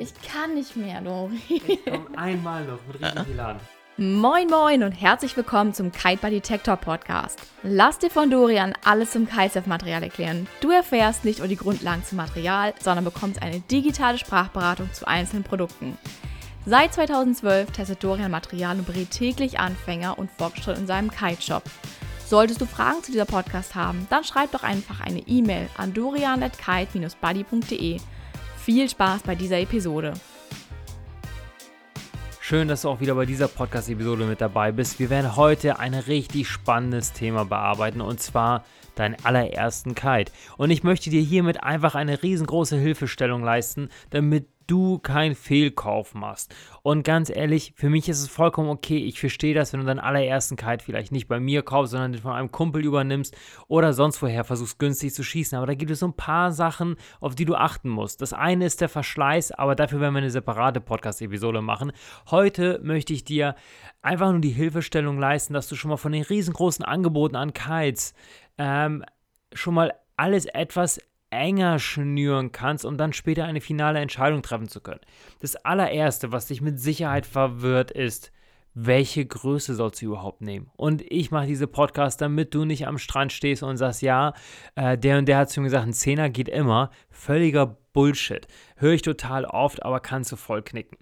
Ich kann nicht mehr, Dori. Ich komm einmal noch mit richtig Elan. Moin Moin und herzlich willkommen zum Kite by Detector Podcast. Lass dir von Dorian alles zum Kitesurf-Material erklären. Du erfährst nicht nur die Grundlagen zum Material, sondern bekommst eine digitale Sprachberatung zu einzelnen Produkten. Seit 2012 testet Dorian Material und berät täglich Anfänger und Fortschritt in seinem Kite-Shop. Solltest du Fragen zu dieser Podcast haben, dann schreib doch einfach eine E-Mail an dorian.kite-buddy.de. Viel Spaß bei dieser Episode. Schön, dass du auch wieder bei dieser Podcast-Episode mit dabei bist. Wir werden heute ein richtig spannendes Thema bearbeiten und zwar deinen allerersten Kite. Und ich möchte dir hiermit einfach eine riesengroße Hilfestellung leisten, damit du keinen Fehlkauf machst. Und ganz ehrlich, für mich ist es vollkommen okay. Ich verstehe das, wenn du deinen allerersten Kite vielleicht nicht bei mir kaufst, sondern den von einem Kumpel übernimmst oder sonst woher versuchst günstig zu schießen. Aber da gibt es so ein paar Sachen, auf die du achten musst. Das eine ist der Verschleiß, aber dafür werden wir eine separate Podcast-Episode machen. Heute möchte ich dir einfach nur die Hilfestellung leisten, dass du schon mal von den riesengroßen Angeboten an Kites ähm, schon mal alles etwas enger schnüren kannst, um dann später eine finale Entscheidung treffen zu können. Das allererste, was dich mit Sicherheit verwirrt, ist, welche Größe sollst du überhaupt nehmen? Und ich mache diese Podcasts, damit du nicht am Strand stehst und sagst, ja, äh, der und der hat zu mir gesagt, ein Zehner geht immer. Völliger Bullshit. Höre ich total oft, aber kannst du voll knicken.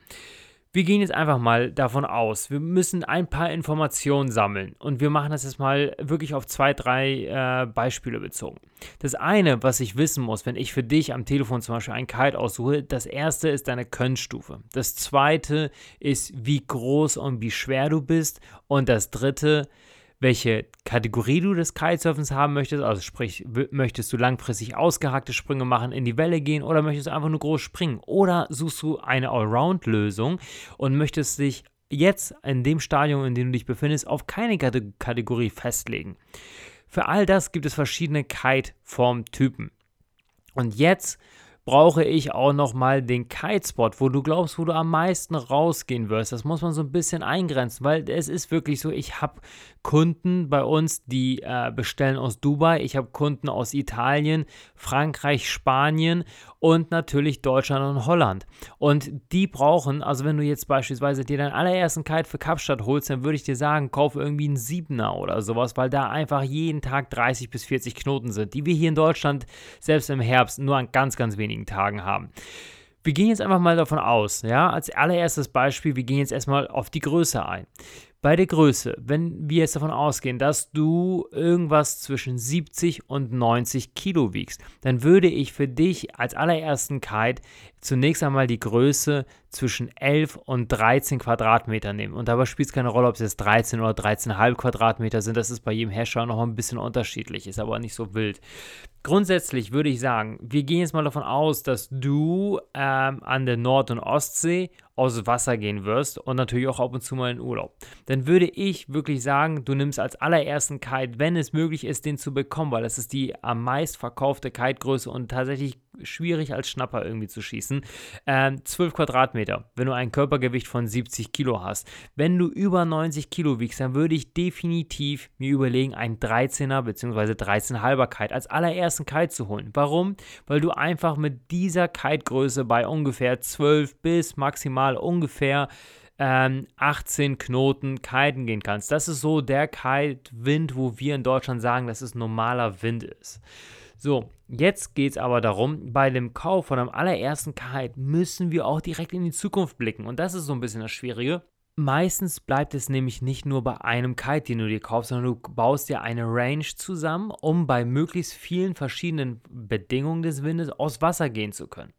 Wir gehen jetzt einfach mal davon aus, wir müssen ein paar Informationen sammeln und wir machen das jetzt mal wirklich auf zwei, drei äh, Beispiele bezogen. Das eine, was ich wissen muss, wenn ich für dich am Telefon zum Beispiel ein Kite aussuche, das erste ist deine Könnstufe. Das zweite ist, wie groß und wie schwer du bist und das dritte, welche Kategorie du des Kitesurfens haben möchtest. Also sprich, möchtest du langfristig ausgehackte Sprünge machen, in die Welle gehen oder möchtest du einfach nur groß springen? Oder suchst du eine Allround-Lösung und möchtest dich jetzt in dem Stadium, in dem du dich befindest, auf keine Kategorie festlegen? Für all das gibt es verschiedene Kite-Formtypen. Und jetzt brauche ich auch noch mal den Kitespot, wo du glaubst, wo du am meisten rausgehen wirst. Das muss man so ein bisschen eingrenzen, weil es ist wirklich so, ich habe Kunden bei uns, die äh, bestellen aus Dubai, ich habe Kunden aus Italien, Frankreich, Spanien und natürlich Deutschland und Holland. Und die brauchen, also wenn du jetzt beispielsweise dir deinen allerersten Kite für Kapstadt holst, dann würde ich dir sagen, kauf irgendwie einen Siebener oder sowas, weil da einfach jeden Tag 30 bis 40 Knoten sind, die wir hier in Deutschland selbst im Herbst nur an ganz, ganz wenigen Tagen haben. Wir gehen jetzt einfach mal davon aus, ja, als allererstes Beispiel, wir gehen jetzt erstmal auf die Größe ein. Bei der Größe, wenn wir jetzt davon ausgehen, dass du irgendwas zwischen 70 und 90 Kilo wiegst, dann würde ich für dich als allerersten Kite zunächst einmal die Größe zwischen 11 und 13 Quadratmeter nehmen. Und dabei spielt es keine Rolle, ob es jetzt 13 oder 13,5 Quadratmeter sind. Das ist bei jedem Hersteller noch ein bisschen unterschiedlich, ist aber nicht so wild. Grundsätzlich würde ich sagen, wir gehen jetzt mal davon aus, dass du ähm, an der Nord- und Ostsee aus Wasser gehen wirst und natürlich auch ab und zu mal in Urlaub. Dann würde ich wirklich sagen, du nimmst als allerersten Kite, wenn es möglich ist, den zu bekommen, weil das ist die am meist verkaufte Kite-Größe und tatsächlich schwierig als Schnapper irgendwie zu schießen. Ähm, 12 Quadratmeter, wenn du ein Körpergewicht von 70 Kilo hast. Wenn du über 90 Kilo wiegst, dann würde ich definitiv mir überlegen, einen 13er bzw. 13,5er Kite als allerersten Kite zu holen. Warum? Weil du einfach mit dieser Kite-Größe bei ungefähr 12 bis maximal ungefähr 18 ähm, Knoten kiten gehen kannst. Das ist so der Kite-Wind, wo wir in Deutschland sagen, dass es normaler Wind ist. So, jetzt geht es aber darum, bei dem Kauf von einem allerersten Kite müssen wir auch direkt in die Zukunft blicken. Und das ist so ein bisschen das Schwierige. Meistens bleibt es nämlich nicht nur bei einem Kite, den du dir kaufst, sondern du baust dir eine Range zusammen, um bei möglichst vielen verschiedenen Bedingungen des Windes aus Wasser gehen zu können.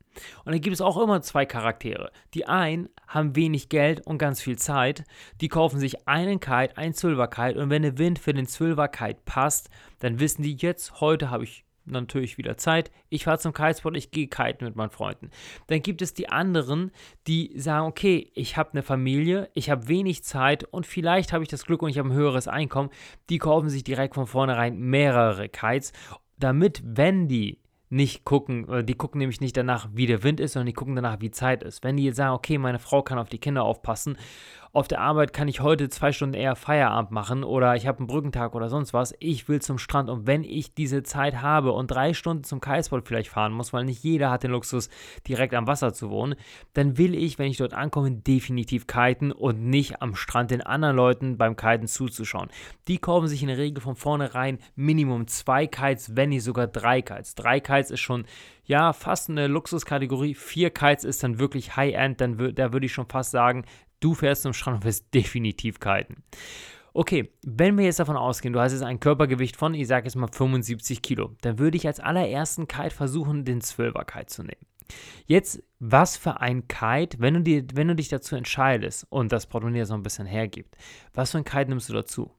Und da gibt es auch immer zwei Charaktere. Die einen haben wenig Geld und ganz viel Zeit, die kaufen sich einen Kite, ein Zwölfer-Kite und wenn der Wind für den Zwölfer-Kite passt, dann wissen die jetzt, heute habe ich natürlich wieder Zeit. Ich fahre zum Kitespot, ich gehe kiten mit meinen Freunden. Dann gibt es die anderen, die sagen, okay, ich habe eine Familie, ich habe wenig Zeit und vielleicht habe ich das Glück und ich habe ein höheres Einkommen. Die kaufen sich direkt von vornherein mehrere Kites, damit, wenn die nicht gucken, die gucken nämlich nicht danach, wie der Wind ist, sondern die gucken danach, wie Zeit ist. Wenn die jetzt sagen, okay, meine Frau kann auf die Kinder aufpassen auf der Arbeit kann ich heute zwei Stunden eher Feierabend machen oder ich habe einen Brückentag oder sonst was. Ich will zum Strand und wenn ich diese Zeit habe und drei Stunden zum Kaisport vielleicht fahren muss, weil nicht jeder hat den Luxus, direkt am Wasser zu wohnen, dann will ich, wenn ich dort ankomme, definitiv kiten und nicht am Strand den anderen Leuten beim Kiten zuzuschauen. Die kaufen sich in der Regel von vornherein Minimum zwei Kites, wenn nicht sogar drei Kites. Drei Kites ist schon ja, fast eine Luxuskategorie. Vier Kites ist dann wirklich High-End, dann da würde ich schon fast sagen, du fährst zum Strand und wirst definitiv kiten. Okay, wenn wir jetzt davon ausgehen, du hast jetzt ein Körpergewicht von, ich sage jetzt mal 75 Kilo, dann würde ich als allerersten Kite versuchen, den 12er Kite zu nehmen. Jetzt, was für ein Kite, wenn du, dir, wenn du dich dazu entscheidest und das Portemonnaie so ein bisschen hergibt, was für ein Kite nimmst du dazu?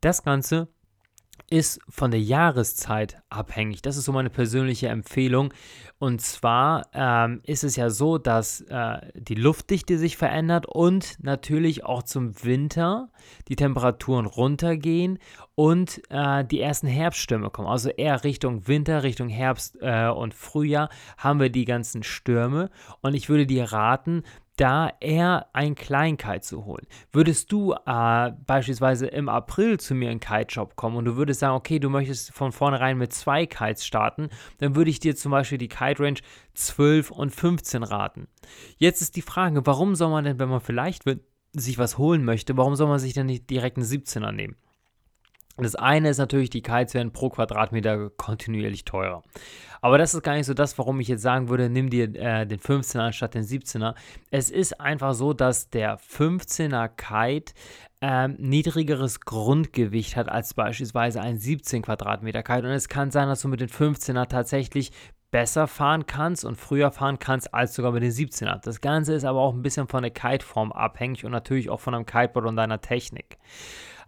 Das Ganze ist von der Jahreszeit abhängig. Das ist so meine persönliche Empfehlung. Und zwar ähm, ist es ja so, dass äh, die Luftdichte sich verändert und natürlich auch zum Winter die Temperaturen runtergehen und äh, die ersten Herbststürme kommen. Also eher Richtung Winter, Richtung Herbst äh, und Frühjahr haben wir die ganzen Stürme. Und ich würde dir raten, da eher ein Kleinkite zu holen. Würdest du äh, beispielsweise im April zu mir in Kite-Shop kommen und du würdest sagen, okay, du möchtest von vornherein mit zwei Kites starten, dann würde ich dir zum Beispiel die Kite-Range 12 und 15 raten. Jetzt ist die Frage, warum soll man denn, wenn man vielleicht sich was holen möchte, warum soll man sich denn nicht direkt einen 17er nehmen? Das eine ist natürlich, die Kites werden pro Quadratmeter kontinuierlich teurer. Aber das ist gar nicht so das, warum ich jetzt sagen würde, nimm dir äh, den 15er anstatt den 17er. Es ist einfach so, dass der 15er Kite ähm, niedrigeres Grundgewicht hat als beispielsweise ein 17 Quadratmeter Kite. Und es kann sein, dass du mit den 15er tatsächlich besser fahren kannst und früher fahren kannst als sogar mit den 17er. Das Ganze ist aber auch ein bisschen von der Kiteform abhängig und natürlich auch von deinem Kiteboard und deiner Technik.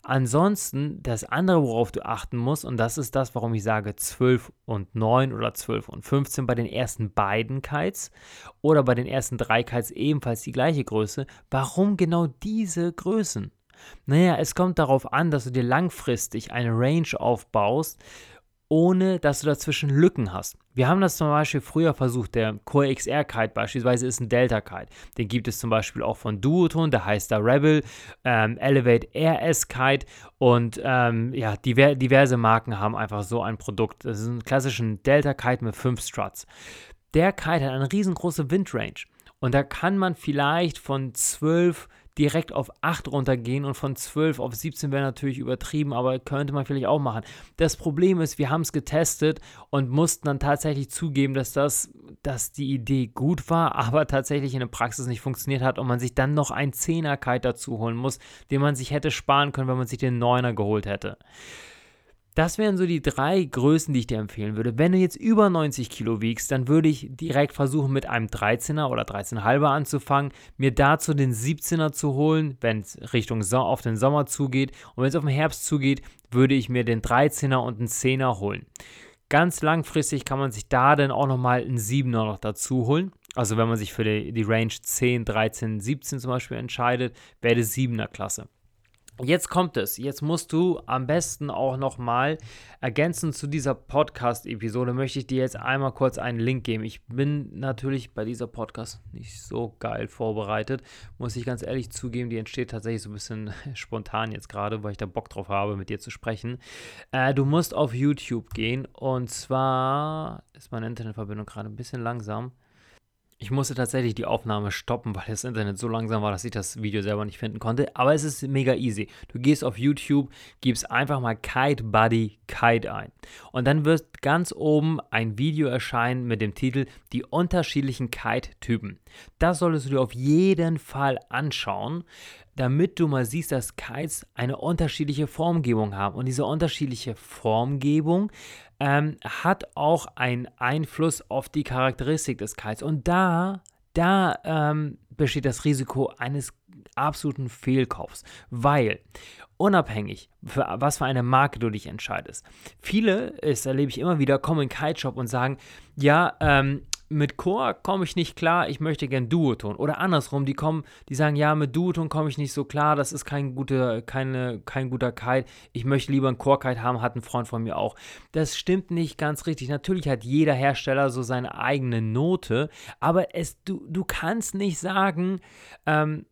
Ansonsten, das andere, worauf du achten musst, und das ist das, warum ich sage 12 und 9 oder 12 und 15 bei den ersten beiden Kites oder bei den ersten drei Kites ebenfalls die gleiche Größe. Warum genau diese Größen? Naja, es kommt darauf an, dass du dir langfristig eine Range aufbaust ohne dass du dazwischen Lücken hast. Wir haben das zum Beispiel früher versucht, der Core XR Kite beispielsweise ist ein Delta Kite. Den gibt es zum Beispiel auch von Duoton, der heißt da Rebel, ähm, Elevate RS Kite und ähm, ja, diver diverse Marken haben einfach so ein Produkt. Das ist ein klassischer Delta Kite mit fünf Struts. Der Kite hat eine riesengroße Windrange und da kann man vielleicht von 12 direkt auf 8 runtergehen und von 12 auf 17 wäre natürlich übertrieben, aber könnte man vielleicht auch machen. Das Problem ist, wir haben es getestet und mussten dann tatsächlich zugeben, dass das, dass die Idee gut war, aber tatsächlich in der Praxis nicht funktioniert hat und man sich dann noch ein 10er Kite dazu holen muss, den man sich hätte sparen können, wenn man sich den 9er geholt hätte. Das wären so die drei Größen, die ich dir empfehlen würde. Wenn du jetzt über 90 Kilo wiegst, dann würde ich direkt versuchen, mit einem 13er oder 13,5er anzufangen, mir dazu den 17er zu holen, wenn es Richtung so auf den Sommer zugeht. Und wenn es auf den Herbst zugeht, würde ich mir den 13er und einen 10er holen. Ganz langfristig kann man sich da dann auch nochmal einen 7er noch dazu holen. Also wenn man sich für die, die Range 10, 13, 17 zum Beispiel entscheidet, wäre die 7er Klasse. Jetzt kommt es. Jetzt musst du am besten auch nochmal ergänzend zu dieser Podcast-Episode möchte ich dir jetzt einmal kurz einen Link geben. Ich bin natürlich bei dieser Podcast nicht so geil vorbereitet, muss ich ganz ehrlich zugeben. Die entsteht tatsächlich so ein bisschen spontan jetzt gerade, weil ich da Bock drauf habe, mit dir zu sprechen. Äh, du musst auf YouTube gehen und zwar ist meine Internetverbindung gerade ein bisschen langsam. Ich musste tatsächlich die Aufnahme stoppen, weil das Internet so langsam war, dass ich das Video selber nicht finden konnte. Aber es ist mega easy. Du gehst auf YouTube, gibst einfach mal Kite Buddy Kite ein. Und dann wird ganz oben ein Video erscheinen mit dem Titel Die unterschiedlichen Kite-Typen. Das solltest du dir auf jeden Fall anschauen damit du mal siehst, dass Kites eine unterschiedliche Formgebung haben. Und diese unterschiedliche Formgebung ähm, hat auch einen Einfluss auf die Charakteristik des Kites. Und da, da ähm, besteht das Risiko eines absoluten Fehlkaufs, weil unabhängig, für was für eine Marke du dich entscheidest. Viele, das erlebe ich immer wieder, kommen in Kite-Shop und sagen, ja, ähm, mit Chor komme ich nicht klar, ich möchte gern Duoton. Oder andersrum, die kommen, die sagen, ja, mit Duoton komme ich nicht so klar, das ist kein guter, keine, kein guter Kite. Ich möchte lieber einen Chor-Kite haben, hat ein Freund von mir auch. Das stimmt nicht ganz richtig. Natürlich hat jeder Hersteller so seine eigene Note, aber es, du, du kannst nicht sagen, ähm,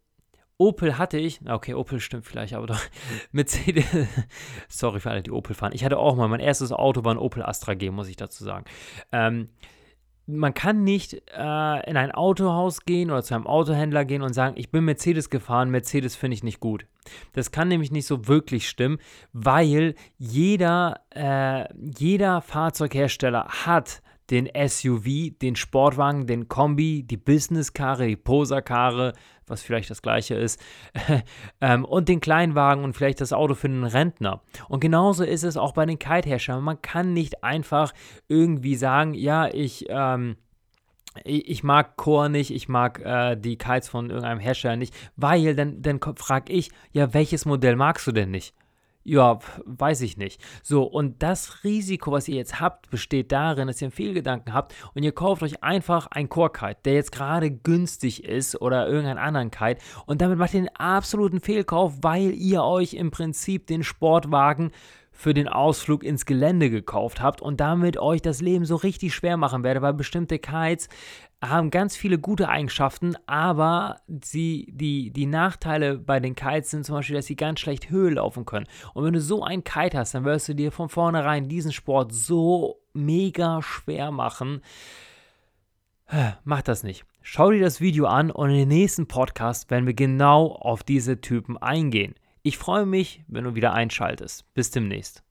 Opel hatte ich, okay, Opel stimmt vielleicht, aber doch, Mercedes, sorry für alle, die Opel fahren. Ich hatte auch mal, mein erstes Auto war ein Opel Astra G, muss ich dazu sagen. Ähm, man kann nicht äh, in ein Autohaus gehen oder zu einem Autohändler gehen und sagen, ich bin Mercedes gefahren, Mercedes finde ich nicht gut. Das kann nämlich nicht so wirklich stimmen, weil jeder, äh, jeder Fahrzeughersteller hat den SUV, den Sportwagen, den Kombi, die Businesskarre, die Poserkarre, was vielleicht das gleiche ist, ähm, und den Kleinwagen und vielleicht das Auto für einen Rentner. Und genauso ist es auch bei den Kite-Herstellern. Man kann nicht einfach irgendwie sagen, ja, ich, ähm, ich mag Core nicht, ich mag äh, die Kites von irgendeinem Hersteller nicht, weil dann, dann frage ich, ja, welches Modell magst du denn nicht? Ja, weiß ich nicht. So, und das Risiko, was ihr jetzt habt, besteht darin, dass ihr einen Fehlgedanken habt und ihr kauft euch einfach einen Core-Kite, der jetzt gerade günstig ist oder irgendeinen anderen Kite und damit macht ihr einen absoluten Fehlkauf, weil ihr euch im Prinzip den Sportwagen für den Ausflug ins Gelände gekauft habt und damit euch das Leben so richtig schwer machen werde, weil bestimmte Kites haben ganz viele gute Eigenschaften, aber sie, die, die Nachteile bei den Kites sind zum Beispiel, dass sie ganz schlecht Höhe laufen können. Und wenn du so einen Kite hast, dann wirst du dir von vornherein diesen Sport so mega schwer machen. Mach das nicht. Schau dir das Video an und in den nächsten Podcast werden wir genau auf diese Typen eingehen. Ich freue mich, wenn du wieder einschaltest. Bis demnächst.